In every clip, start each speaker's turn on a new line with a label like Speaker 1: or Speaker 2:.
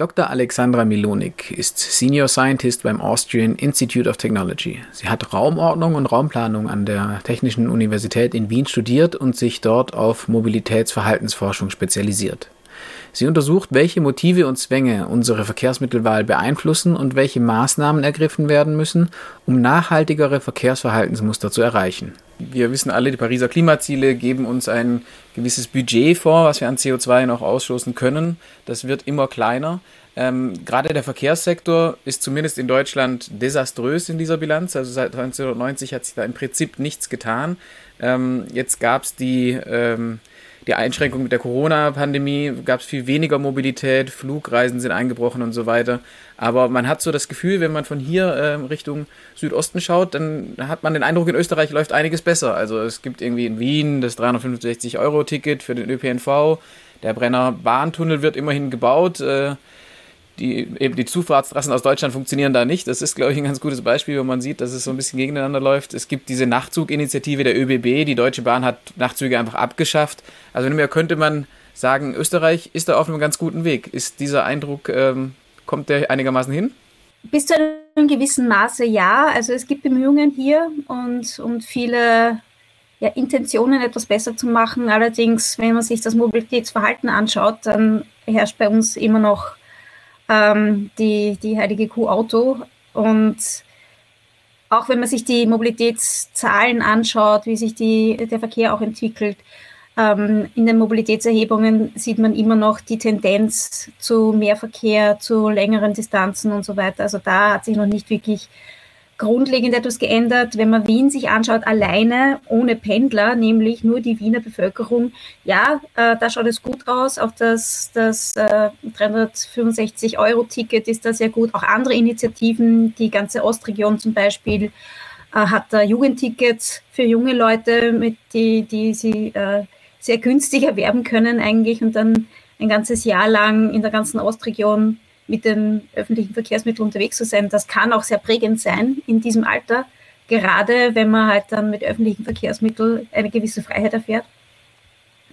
Speaker 1: Dr. Alexandra Milonik ist Senior Scientist beim Austrian Institute of Technology. Sie hat Raumordnung und Raumplanung an der Technischen Universität in Wien studiert und sich dort auf Mobilitätsverhaltensforschung spezialisiert. Sie untersucht, welche Motive und Zwänge unsere Verkehrsmittelwahl beeinflussen und welche Maßnahmen ergriffen werden müssen, um nachhaltigere Verkehrsverhaltensmuster zu erreichen. Wir wissen alle, die Pariser Klimaziele geben uns ein gewisses Budget vor, was wir an CO2 noch ausstoßen können. Das wird immer kleiner. Ähm, gerade der Verkehrssektor ist zumindest in Deutschland desaströs in dieser Bilanz. Also seit 1990 hat sich da im Prinzip nichts getan. Ähm, jetzt gab es die ähm, die Einschränkung mit der Corona-Pandemie gab es viel weniger Mobilität, Flugreisen sind eingebrochen und so weiter. Aber man hat so das Gefühl, wenn man von hier äh, Richtung Südosten schaut, dann hat man den Eindruck, in Österreich läuft einiges besser. Also es gibt irgendwie in Wien das 365-Euro-Ticket für den ÖPNV. Der Brenner Bahntunnel wird immerhin gebaut. Äh, die, eben die Zufahrtstrassen aus Deutschland funktionieren da nicht. Das ist, glaube ich, ein ganz gutes Beispiel, wo man sieht, dass es so ein bisschen gegeneinander läuft. Es gibt diese Nachtzuginitiative der ÖBB. Die Deutsche Bahn hat Nachtzüge einfach abgeschafft. Also mehr könnte man sagen, Österreich ist da auf einem ganz guten Weg. Ist dieser Eindruck, ähm, kommt der einigermaßen hin?
Speaker 2: Bis zu einem gewissen Maße ja. Also es gibt Bemühungen hier und, und viele ja, Intentionen, etwas besser zu machen. Allerdings, wenn man sich das Mobilitätsverhalten anschaut, dann herrscht bei uns immer noch ähm, die, die heilige Kuh Auto. Und auch wenn man sich die Mobilitätszahlen anschaut, wie sich die, der Verkehr auch entwickelt, ähm, in den Mobilitätserhebungen sieht man immer noch die Tendenz zu mehr Verkehr, zu längeren Distanzen und so weiter. Also da hat sich noch nicht wirklich grundlegend etwas geändert. Wenn man Wien sich anschaut, alleine ohne Pendler, nämlich nur die Wiener Bevölkerung, ja, äh, da schaut es gut aus. Auch das, das äh, 365-Euro-Ticket ist da sehr gut. Auch andere Initiativen, die ganze Ostregion zum Beispiel, äh, hat da Jugendtickets für junge Leute, mit die, die sie äh, sehr günstig erwerben können eigentlich und dann ein ganzes Jahr lang in der ganzen Ostregion mit den öffentlichen Verkehrsmitteln unterwegs zu sein, das kann auch sehr prägend sein in diesem Alter, gerade wenn man halt dann mit öffentlichen Verkehrsmitteln eine gewisse Freiheit erfährt.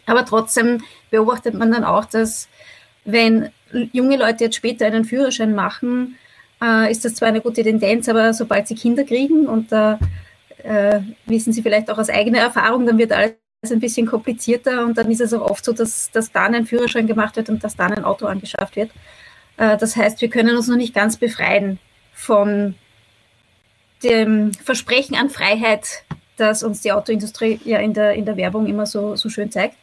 Speaker 2: Aber trotzdem beobachtet man dann auch, dass wenn junge Leute jetzt später einen Führerschein machen, äh, ist das zwar eine gute Tendenz, aber sobald sie Kinder kriegen und da äh, wissen sie vielleicht auch aus eigener Erfahrung, dann wird alles ein bisschen komplizierter und dann ist es auch oft so, dass, dass dann ein Führerschein gemacht wird und dass dann ein Auto angeschafft wird. Äh, das heißt, wir können uns noch nicht ganz befreien von dem Versprechen an Freiheit, das uns die Autoindustrie ja in der, in der Werbung immer so, so schön zeigt.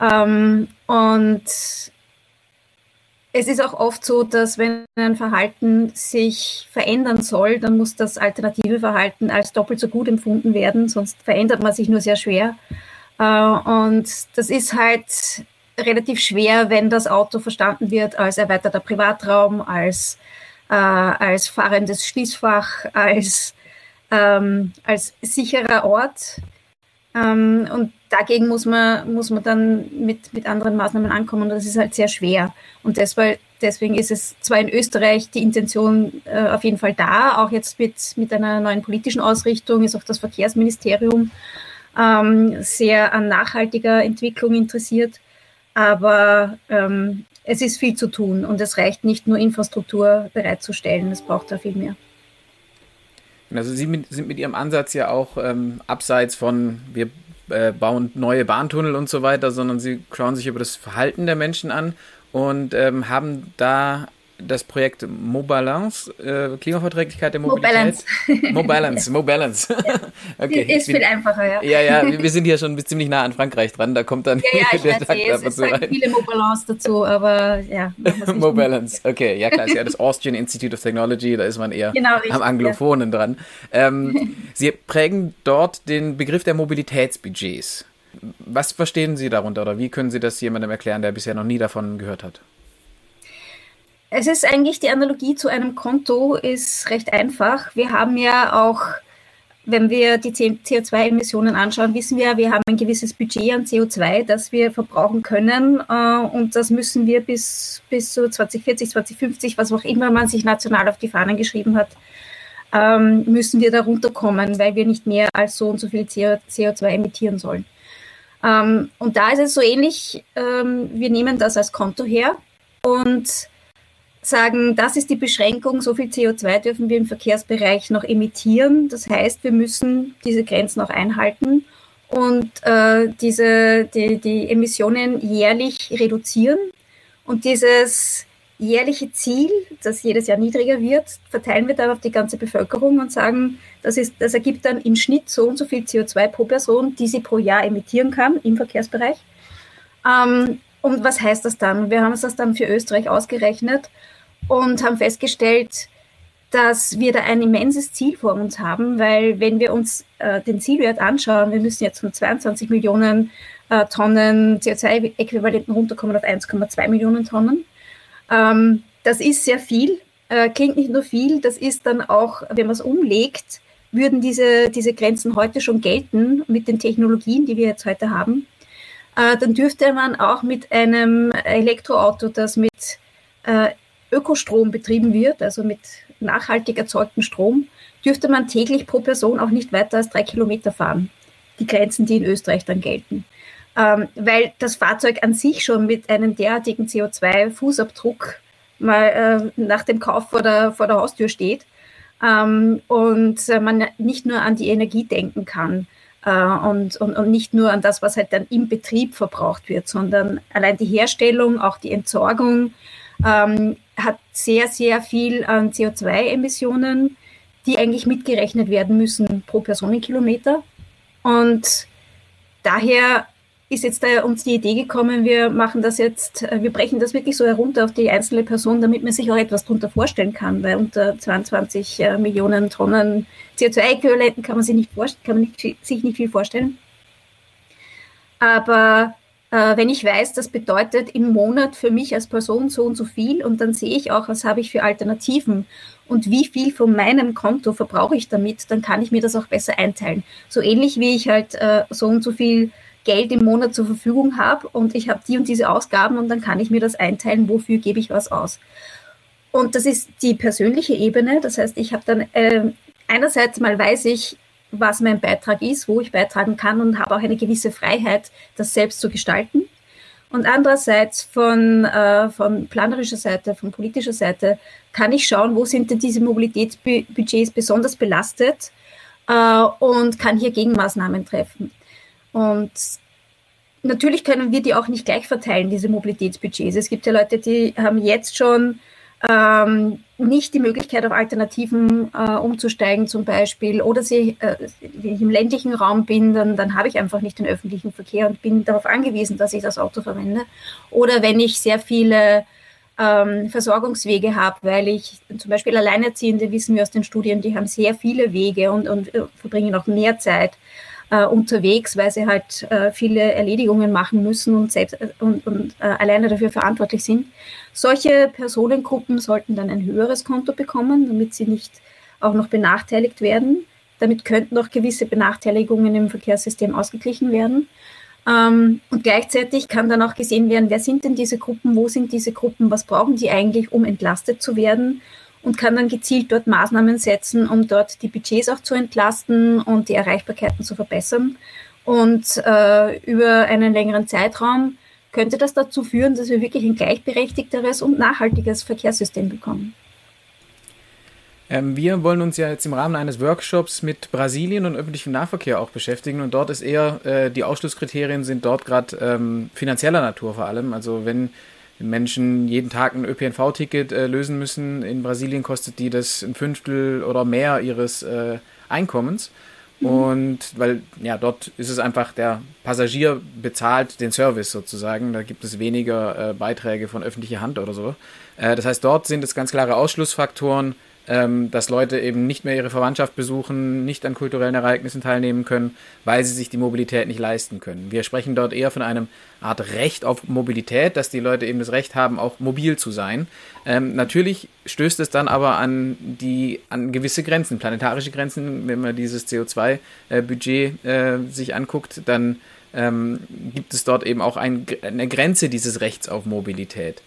Speaker 2: Ähm, und es ist auch oft so, dass wenn ein Verhalten sich verändern soll, dann muss das alternative Verhalten als doppelt so gut empfunden werden, sonst verändert man sich nur sehr schwer. Äh, und das ist halt relativ schwer, wenn das Auto verstanden wird als erweiterter Privatraum, als, äh, als fahrendes Schließfach, als, ähm, als sicherer Ort. Ähm, und dagegen muss man, muss man dann mit, mit anderen Maßnahmen ankommen das ist halt sehr schwer. Und deswegen, deswegen ist es zwar in Österreich die Intention äh, auf jeden Fall da, auch jetzt mit, mit einer neuen politischen Ausrichtung ist auch das Verkehrsministerium ähm, sehr an nachhaltiger Entwicklung interessiert. Aber ähm, es ist viel zu tun und es reicht nicht nur Infrastruktur bereitzustellen, es braucht da viel mehr.
Speaker 1: Also Sie sind mit Ihrem Ansatz ja auch ähm, abseits von, wir äh, bauen neue Bahntunnel und so weiter, sondern Sie schauen sich über das Verhalten der Menschen an und ähm, haben da das Projekt Mobalance, äh, Klimaverträglichkeit der Mobilität. Mobalance. Mobalance, Mobalance.
Speaker 2: okay. Ist viel einfacher, ja.
Speaker 1: Ja, ja, wir sind hier schon ziemlich nah an Frankreich dran, da kommt dann
Speaker 2: ja, ja, der Takt es, es sagen viele Mobalance dazu, aber ja.
Speaker 1: Mobalance, okay, ja klar, ist ja das Austrian Institute of Technology, da ist man eher genau, richtig, am Anglophonen ja. dran. Ähm, Sie prägen dort den Begriff der Mobilitätsbudgets. Was verstehen Sie darunter oder wie können Sie das jemandem erklären, der bisher noch nie davon gehört hat?
Speaker 2: Es ist eigentlich die Analogie zu einem Konto ist recht einfach. Wir haben ja auch, wenn wir die CO2-Emissionen anschauen, wissen wir, wir haben ein gewisses Budget an CO2, das wir verbrauchen können äh, und das müssen wir bis, bis zu 2040, 2050, was auch immer man sich national auf die Fahnen geschrieben hat, ähm, müssen wir da runterkommen, weil wir nicht mehr als so und so viel CO2 emittieren sollen. Ähm, und da ist es so ähnlich, ähm, wir nehmen das als Konto her und sagen, das ist die Beschränkung, so viel CO2 dürfen wir im Verkehrsbereich noch emittieren. Das heißt, wir müssen diese Grenzen auch einhalten und äh, diese, die, die Emissionen jährlich reduzieren. Und dieses jährliche Ziel, das jedes Jahr niedriger wird, verteilen wir dann auf die ganze Bevölkerung und sagen, das, ist, das ergibt dann im Schnitt so und so viel CO2 pro Person, die sie pro Jahr emittieren kann im Verkehrsbereich. Ähm, und was heißt das dann? Wir haben uns das dann für Österreich ausgerechnet und haben festgestellt, dass wir da ein immenses Ziel vor uns haben, weil wenn wir uns äh, den Zielwert anschauen, wir müssen jetzt von 22 Millionen äh, Tonnen CO2-Äquivalenten runterkommen auf 1,2 Millionen Tonnen. Ähm, das ist sehr viel, äh, klingt nicht nur viel, das ist dann auch, wenn man es umlegt, würden diese, diese Grenzen heute schon gelten mit den Technologien, die wir jetzt heute haben. Äh, dann dürfte man auch mit einem Elektroauto, das mit äh, Ökostrom betrieben wird, also mit nachhaltig erzeugtem Strom, dürfte man täglich pro Person auch nicht weiter als drei Kilometer fahren. Die Grenzen, die in Österreich dann gelten. Ähm, weil das Fahrzeug an sich schon mit einem derartigen CO2-Fußabdruck mal äh, nach dem Kauf vor der, vor der Haustür steht ähm, und äh, man nicht nur an die Energie denken kann äh, und, und, und nicht nur an das, was halt dann im Betrieb verbraucht wird, sondern allein die Herstellung, auch die Entsorgung, ähm, hat sehr, sehr viel an CO2-Emissionen, die eigentlich mitgerechnet werden müssen pro Personenkilometer. Und daher ist jetzt da uns die Idee gekommen, wir machen das jetzt, äh, wir brechen das wirklich so herunter auf die einzelne Person, damit man sich auch etwas darunter vorstellen kann, weil unter 22 äh, Millionen Tonnen CO2-Äquivalenten kann man sich nicht, kann man nicht, sich nicht viel vorstellen. Aber wenn ich weiß, das bedeutet im Monat für mich als Person so und so viel und dann sehe ich auch, was habe ich für Alternativen und wie viel von meinem Konto verbrauche ich damit, dann kann ich mir das auch besser einteilen. So ähnlich wie ich halt äh, so und so viel Geld im Monat zur Verfügung habe und ich habe die und diese Ausgaben und dann kann ich mir das einteilen, wofür gebe ich was aus. Und das ist die persönliche Ebene. Das heißt, ich habe dann äh, einerseits mal weiß ich, was mein Beitrag ist, wo ich beitragen kann und habe auch eine gewisse Freiheit, das selbst zu gestalten. Und andererseits von, äh, von planerischer Seite, von politischer Seite kann ich schauen, wo sind denn diese Mobilitätsbudgets besonders belastet äh, und kann hier Gegenmaßnahmen treffen. Und natürlich können wir die auch nicht gleich verteilen, diese Mobilitätsbudgets. Es gibt ja Leute, die haben jetzt schon ähm, nicht die Möglichkeit, auf Alternativen äh, umzusteigen zum Beispiel. Oder sie, äh, wenn ich im ländlichen Raum bin, dann, dann habe ich einfach nicht den öffentlichen Verkehr und bin darauf angewiesen, dass ich das Auto verwende. Oder wenn ich sehr viele ähm, Versorgungswege habe, weil ich zum Beispiel Alleinerziehende, wissen wir aus den Studien, die haben sehr viele Wege und, und äh, verbringen auch mehr Zeit äh, unterwegs, weil sie halt äh, viele Erledigungen machen müssen und selbst äh, und, und äh, alleine dafür verantwortlich sind. Solche Personengruppen sollten dann ein höheres Konto bekommen, damit sie nicht auch noch benachteiligt werden. Damit könnten auch gewisse Benachteiligungen im Verkehrssystem ausgeglichen werden. Ähm, und gleichzeitig kann dann auch gesehen werden, wer sind denn diese Gruppen, wo sind diese Gruppen, was brauchen die eigentlich, um entlastet zu werden und kann dann gezielt dort Maßnahmen setzen, um dort die Budgets auch zu entlasten und die Erreichbarkeiten zu verbessern. Und äh, über einen längeren Zeitraum könnte das dazu führen, dass wir wirklich ein gleichberechtigteres und nachhaltiges Verkehrssystem bekommen.
Speaker 1: Ähm, wir wollen uns ja jetzt im Rahmen eines Workshops mit Brasilien und öffentlichem Nahverkehr auch beschäftigen und dort ist eher, äh, die Ausschlusskriterien sind dort gerade ähm, finanzieller Natur vor allem. Also wenn Menschen jeden Tag ein ÖPNV-Ticket äh, lösen müssen. In Brasilien kostet die das ein Fünftel oder mehr ihres äh, Einkommens. Mhm. Und weil, ja, dort ist es einfach, der Passagier bezahlt den Service sozusagen. Da gibt es weniger äh, Beiträge von öffentlicher Hand oder so. Äh, das heißt, dort sind es ganz klare Ausschlussfaktoren ähm, dass Leute eben nicht mehr ihre Verwandtschaft besuchen, nicht an kulturellen Ereignissen teilnehmen können, weil sie sich die Mobilität nicht leisten können. Wir sprechen dort eher von einem Art Recht auf Mobilität, dass die Leute eben das Recht haben, auch mobil zu sein. Ähm, natürlich stößt es dann aber an die an gewisse Grenzen, planetarische Grenzen. Wenn man dieses CO2-Budget äh, äh, sich anguckt, dann ähm, gibt es dort eben auch ein, eine Grenze dieses Rechts auf Mobilität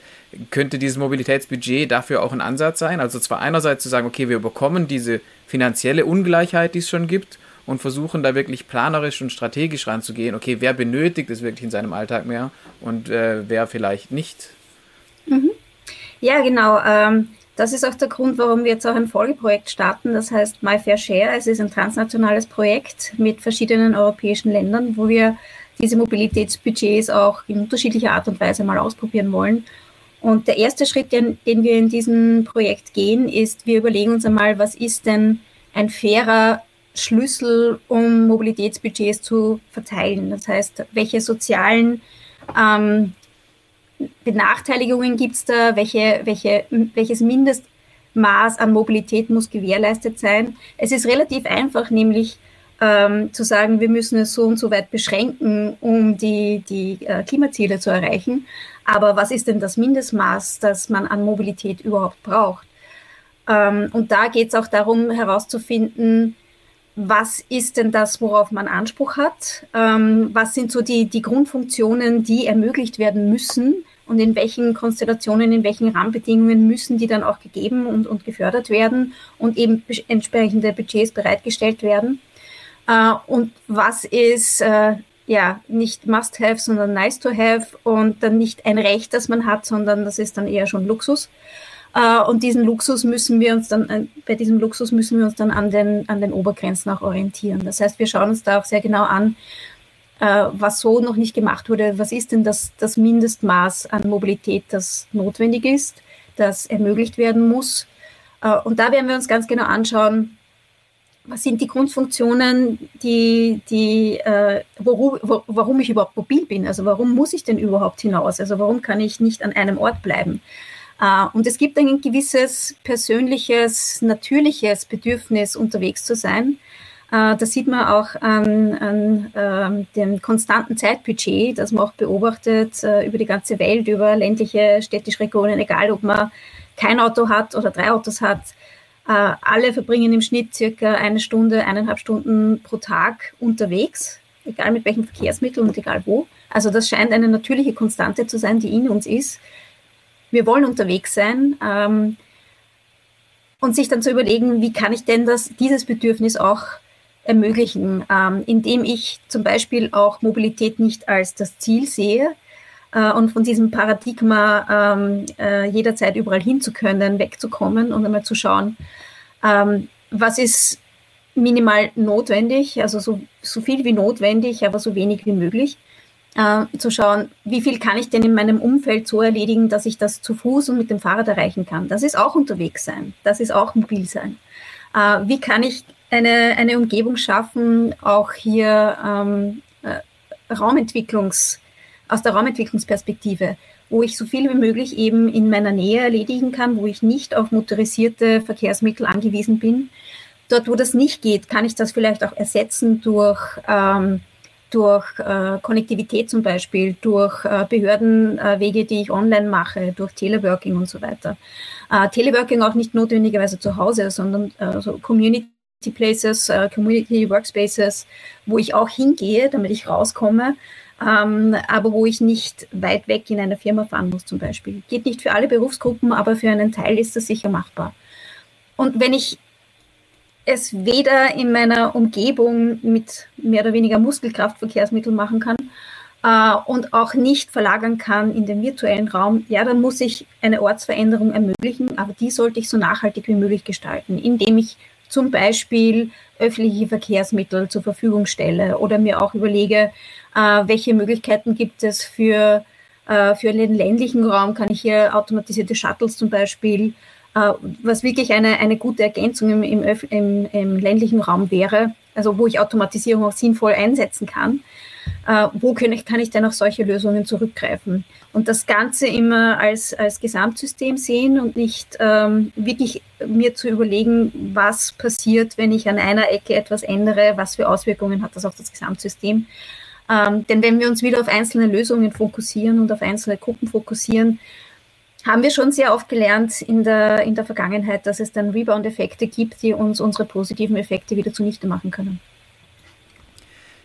Speaker 1: könnte dieses Mobilitätsbudget dafür auch ein Ansatz sein? Also zwar einerseits zu sagen, okay, wir bekommen diese finanzielle Ungleichheit, die es schon gibt, und versuchen da wirklich planerisch und strategisch ranzugehen, okay, wer benötigt es wirklich in seinem Alltag mehr und äh, wer vielleicht nicht.
Speaker 2: Mhm. Ja, genau. Ähm, das ist auch der Grund, warum wir jetzt auch ein Folgeprojekt starten. Das heißt My Fair Share. Es ist ein transnationales Projekt mit verschiedenen europäischen Ländern, wo wir diese Mobilitätsbudgets auch in unterschiedlicher Art und Weise mal ausprobieren wollen. Und der erste Schritt, den, den wir in diesem Projekt gehen, ist, wir überlegen uns einmal, was ist denn ein fairer Schlüssel, um Mobilitätsbudgets zu verteilen. Das heißt, welche sozialen ähm, Benachteiligungen gibt es da? Welche, welche, welches Mindestmaß an Mobilität muss gewährleistet sein? Es ist relativ einfach, nämlich ähm, zu sagen, wir müssen es so und so weit beschränken, um die, die äh, Klimaziele zu erreichen. Aber was ist denn das Mindestmaß, das man an Mobilität überhaupt braucht? Ähm, und da geht es auch darum herauszufinden, was ist denn das, worauf man Anspruch hat? Ähm, was sind so die, die Grundfunktionen, die ermöglicht werden müssen? Und in welchen Konstellationen, in welchen Rahmenbedingungen müssen die dann auch gegeben und, und gefördert werden und eben entsprechende Budgets bereitgestellt werden? Äh, und was ist äh, ja nicht must-have, sondern nice to have und dann nicht ein Recht, das man hat, sondern das ist dann eher schon Luxus. Äh, und diesen Luxus müssen wir uns dann, bei diesem Luxus müssen wir uns dann an den, an den Obergrenzen auch orientieren. Das heißt, wir schauen uns da auch sehr genau an, äh, was so noch nicht gemacht wurde. Was ist denn das, das Mindestmaß an Mobilität, das notwendig ist, das ermöglicht werden muss? Und da werden wir uns ganz genau anschauen, was sind die Grundfunktionen, die, die, äh, woru, wo, warum ich überhaupt mobil bin? Also warum muss ich denn überhaupt hinaus? Also warum kann ich nicht an einem Ort bleiben? Äh, und es gibt ein gewisses persönliches, natürliches Bedürfnis, unterwegs zu sein. Äh, das sieht man auch an, an ähm, dem konstanten Zeitbudget, das man auch beobachtet äh, über die ganze Welt, über ländliche, städtische Regionen, egal ob man kein Auto hat oder drei Autos hat. Alle verbringen im Schnitt circa eine Stunde, eineinhalb Stunden pro Tag unterwegs, egal mit welchem Verkehrsmittel und egal wo. Also das scheint eine natürliche Konstante zu sein, die in uns ist wir wollen unterwegs sein ähm, und sich dann zu überlegen, wie kann ich denn das, dieses Bedürfnis auch ermöglichen, ähm, indem ich zum Beispiel auch Mobilität nicht als das Ziel sehe äh, und von diesem Paradigma ähm, äh, jederzeit überall hin zu können, wegzukommen und einmal zu schauen, ähm, was ist minimal notwendig, also so, so viel wie notwendig, aber so wenig wie möglich äh, zu schauen, wie viel kann ich denn in meinem Umfeld so erledigen, dass ich das zu Fuß und mit dem Fahrrad erreichen kann. Das ist auch unterwegs sein, das ist auch mobil sein. Äh, wie kann ich eine, eine Umgebung schaffen, auch hier ähm, äh, Raumentwicklungs, aus der Raumentwicklungsperspektive, wo ich so viel wie möglich eben in meiner Nähe erledigen kann, wo ich nicht auf motorisierte Verkehrsmittel angewiesen bin. Dort, wo das nicht geht, kann ich das vielleicht auch ersetzen durch ähm, durch äh, Konnektivität zum Beispiel, durch äh, Behördenwege, äh, die ich online mache, durch Teleworking und so weiter. Äh, Teleworking auch nicht notwendigerweise zu Hause, sondern äh, so Community Places, äh, Community Workspaces, wo ich auch hingehe, damit ich rauskomme, ähm, aber wo ich nicht weit weg in eine Firma fahren muss zum Beispiel. Geht nicht für alle Berufsgruppen, aber für einen Teil ist das sicher machbar. Und wenn ich es weder in meiner Umgebung mit mehr oder weniger Muskelkraftverkehrsmitteln machen kann äh, und auch nicht verlagern kann in den virtuellen Raum, ja, dann muss ich eine Ortsveränderung ermöglichen, aber die sollte ich so nachhaltig wie möglich gestalten, indem ich zum Beispiel öffentliche Verkehrsmittel zur Verfügung stelle oder mir auch überlege, äh, welche Möglichkeiten gibt es für, äh, für den ländlichen Raum, kann ich hier automatisierte Shuttles zum Beispiel äh, was wirklich eine, eine gute Ergänzung im, im, im, im, ländlichen Raum wäre, also wo ich Automatisierung auch sinnvoll einsetzen kann. Äh, wo kann ich, kann ich denn auf solche Lösungen zurückgreifen? Und das Ganze immer als, als Gesamtsystem sehen und nicht ähm, wirklich mir zu überlegen, was passiert, wenn ich an einer Ecke etwas ändere, was für Auswirkungen hat das auf das Gesamtsystem. Ähm, denn wenn wir uns wieder auf einzelne Lösungen fokussieren und auf einzelne Gruppen fokussieren, haben wir schon sehr oft gelernt in der, in der Vergangenheit, dass es dann Rebound-Effekte gibt, die uns unsere positiven Effekte wieder zunichte machen können.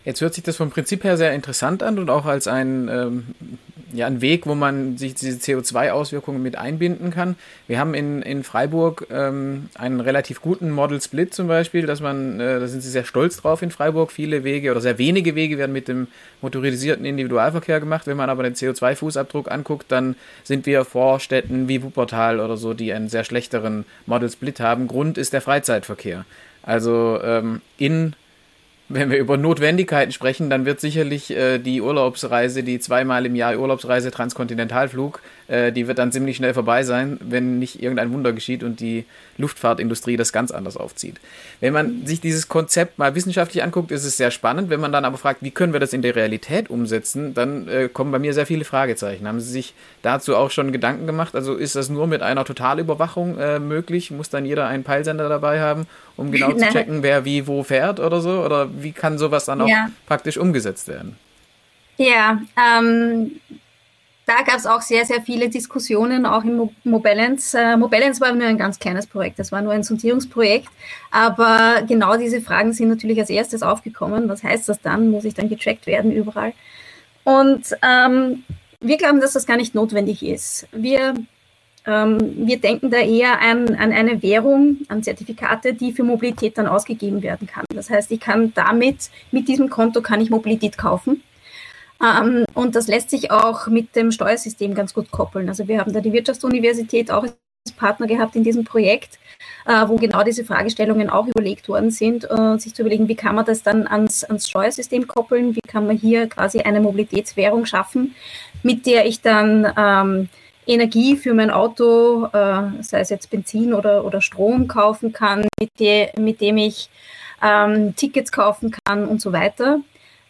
Speaker 1: Jetzt hört sich das vom Prinzip her sehr interessant an und auch als ein ähm, ja, ein Weg, wo man sich diese CO2-Auswirkungen mit einbinden kann. Wir haben in, in Freiburg ähm, einen relativ guten Model Split zum Beispiel, dass man, äh, da sind sie sehr stolz drauf in Freiburg. Viele Wege oder sehr wenige Wege werden mit dem motorisierten Individualverkehr gemacht. Wenn man aber den CO2-Fußabdruck anguckt, dann sind wir vor Städten wie Wuppertal oder so, die einen sehr schlechteren Model Split haben. Grund ist der Freizeitverkehr. Also ähm, in wenn wir über Notwendigkeiten sprechen, dann wird sicherlich äh, die Urlaubsreise, die zweimal im Jahr Urlaubsreise Transkontinentalflug, äh, die wird dann ziemlich schnell vorbei sein, wenn nicht irgendein Wunder geschieht und die Luftfahrtindustrie das ganz anders aufzieht. Wenn man sich dieses Konzept mal wissenschaftlich anguckt, ist es sehr spannend. Wenn man dann aber fragt, wie können wir das in der Realität umsetzen, dann äh, kommen bei mir sehr viele Fragezeichen. Haben Sie sich dazu auch schon Gedanken gemacht? Also ist das nur mit einer Totalüberwachung äh, möglich? Muss dann jeder einen Peilsender dabei haben, um genau zu checken, wer wie wo fährt oder so? Oder wie kann sowas dann auch ja. praktisch umgesetzt werden?
Speaker 2: Ja, ähm, da gab es auch sehr, sehr viele Diskussionen, auch im Mobalance. Äh, Mobalance war nur ein ganz kleines Projekt, das war nur ein Sondierungsprojekt. Aber genau diese Fragen sind natürlich als erstes aufgekommen. Was heißt das dann? Muss ich dann getrackt werden überall? Und ähm, wir glauben, dass das gar nicht notwendig ist. Wir, wir denken da eher an, an eine Währung, an Zertifikate, die für Mobilität dann ausgegeben werden kann. Das heißt, ich kann damit, mit diesem Konto kann ich Mobilität kaufen ähm, und das lässt sich auch mit dem Steuersystem ganz gut koppeln. Also wir haben da die Wirtschaftsuniversität auch als Partner gehabt in diesem Projekt, äh, wo genau diese Fragestellungen auch überlegt worden sind, äh, sich zu überlegen, wie kann man das dann ans, ans Steuersystem koppeln, wie kann man hier quasi eine Mobilitätswährung schaffen, mit der ich dann ähm, Energie für mein Auto, äh, sei es jetzt Benzin oder, oder Strom kaufen kann, mit, de, mit dem ich ähm, Tickets kaufen kann und so weiter.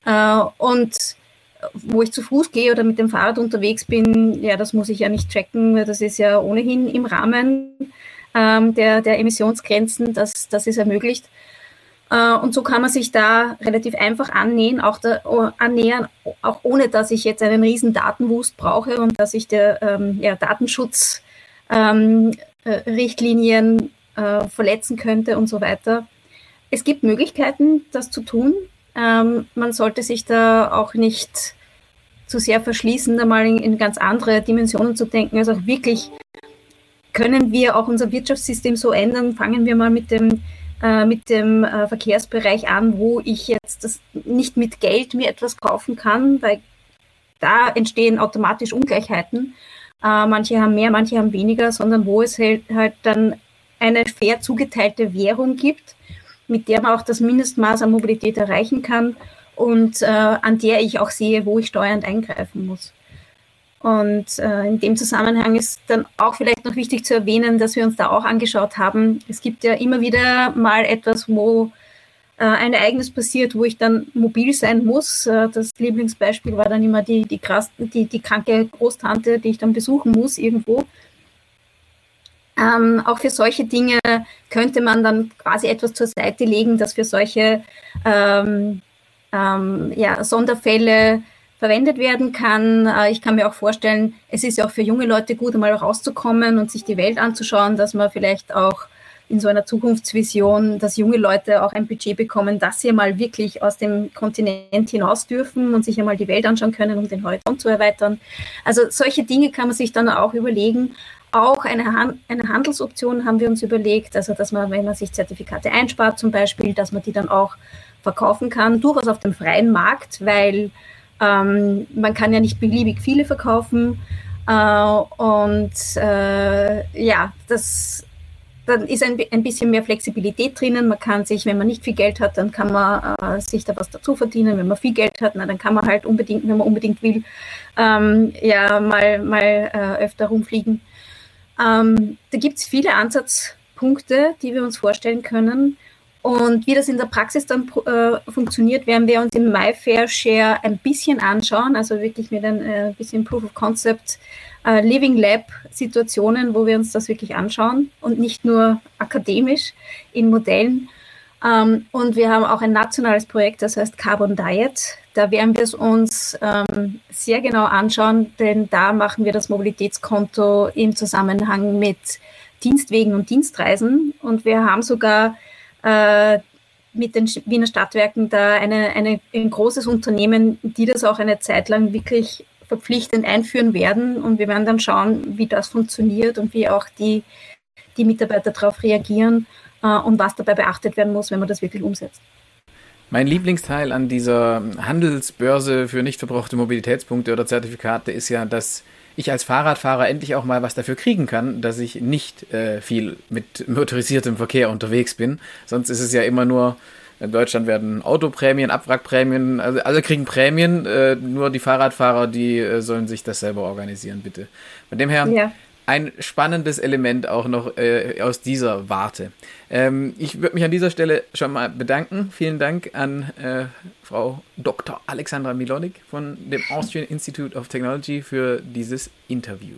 Speaker 2: Äh, und wo ich zu Fuß gehe oder mit dem Fahrrad unterwegs bin, ja, das muss ich ja nicht tracken, weil das ist ja ohnehin im Rahmen ähm, der, der Emissionsgrenzen, das, das ist ermöglicht. Äh, und so kann man sich da relativ einfach annähern, auch da, annähern, auch ohne dass ich jetzt einen riesen Datenwust brauche und dass ich der ähm, ja, Datenschutzrichtlinien ähm, äh, äh, verletzen könnte und so weiter. Es gibt Möglichkeiten, das zu tun. Ähm, man sollte sich da auch nicht zu sehr verschließen, da mal in, in ganz andere Dimensionen zu denken. Also wirklich, können wir auch unser Wirtschaftssystem so ändern? Fangen wir mal mit dem, äh, mit dem äh, Verkehrsbereich an, wo ich jetzt das nicht mit Geld mir etwas kaufen kann, weil da entstehen automatisch Ungleichheiten. Äh, manche haben mehr, manche haben weniger, sondern wo es halt, halt dann eine fair zugeteilte Währung gibt, mit der man auch das Mindestmaß an Mobilität erreichen kann und äh, an der ich auch sehe, wo ich steuernd eingreifen muss. Und äh, in dem Zusammenhang ist dann auch vielleicht noch wichtig zu erwähnen, dass wir uns da auch angeschaut haben. Es gibt ja immer wieder mal etwas, wo äh, ein Ereignis passiert, wo ich dann mobil sein muss. Äh, das Lieblingsbeispiel war dann immer die, die, krass, die, die kranke Großtante, die ich dann besuchen muss irgendwo. Ähm, auch für solche Dinge könnte man dann quasi etwas zur Seite legen, das für solche ähm, ähm, ja, Sonderfälle verwendet werden kann. Äh, ich kann mir auch vorstellen, es ist ja auch für junge Leute gut, einmal rauszukommen und sich die Welt anzuschauen, dass man vielleicht auch in so einer Zukunftsvision, dass junge Leute auch ein Budget bekommen, dass sie mal wirklich aus dem Kontinent hinaus dürfen und sich einmal die Welt anschauen können, um den Horizont zu erweitern. Also solche Dinge kann man sich dann auch überlegen. Auch eine, Han eine Handelsoption haben wir uns überlegt, also dass man, wenn man sich Zertifikate einspart zum Beispiel, dass man die dann auch verkaufen kann, durchaus auf dem freien Markt, weil ähm, man kann ja nicht beliebig viele verkaufen. Äh, und äh, ja, das dann ist ein, ein bisschen mehr Flexibilität drinnen. Man kann sich, wenn man nicht viel Geld hat, dann kann man äh, sich da was dazu verdienen. Wenn man viel Geld hat, na, dann kann man halt unbedingt, wenn man unbedingt will, ähm, ja mal, mal äh, öfter rumfliegen. Ähm, da gibt es viele Ansatzpunkte, die wir uns vorstellen können. Und wie das in der Praxis dann äh, funktioniert, werden wir uns im MyFair Share ein bisschen anschauen, also wirklich mit ein äh, bisschen Proof of Concept äh, Living Lab Situationen, wo wir uns das wirklich anschauen und nicht nur akademisch in Modellen. Ähm, und wir haben auch ein nationales Projekt, das heißt Carbon Diet. Da werden wir es uns ähm, sehr genau anschauen, denn da machen wir das Mobilitätskonto im Zusammenhang mit Dienstwegen und Dienstreisen. Und wir haben sogar äh, mit den Wiener Stadtwerken da eine, eine, ein großes Unternehmen, die das auch eine Zeit lang wirklich verpflichtend einführen werden und wir werden dann schauen, wie das funktioniert und wie auch die, die Mitarbeiter darauf reagieren äh, und was dabei beachtet werden muss, wenn man das wirklich umsetzt.
Speaker 1: Mein Lieblingsteil an dieser Handelsbörse für nicht verbrauchte Mobilitätspunkte oder Zertifikate ist ja, dass ich als Fahrradfahrer endlich auch mal was dafür kriegen kann, dass ich nicht äh, viel mit motorisiertem Verkehr unterwegs bin. Sonst ist es ja immer nur, in Deutschland werden Autoprämien, Abwrackprämien, also alle kriegen Prämien, äh, nur die Fahrradfahrer, die äh, sollen sich das selber organisieren, bitte. Von dem her, ja ein spannendes Element auch noch äh, aus dieser Warte. Ähm, ich würde mich an dieser Stelle schon mal bedanken. Vielen Dank an äh, Frau Dr. Alexandra Milonik von dem Austrian Institute of Technology für dieses Interview.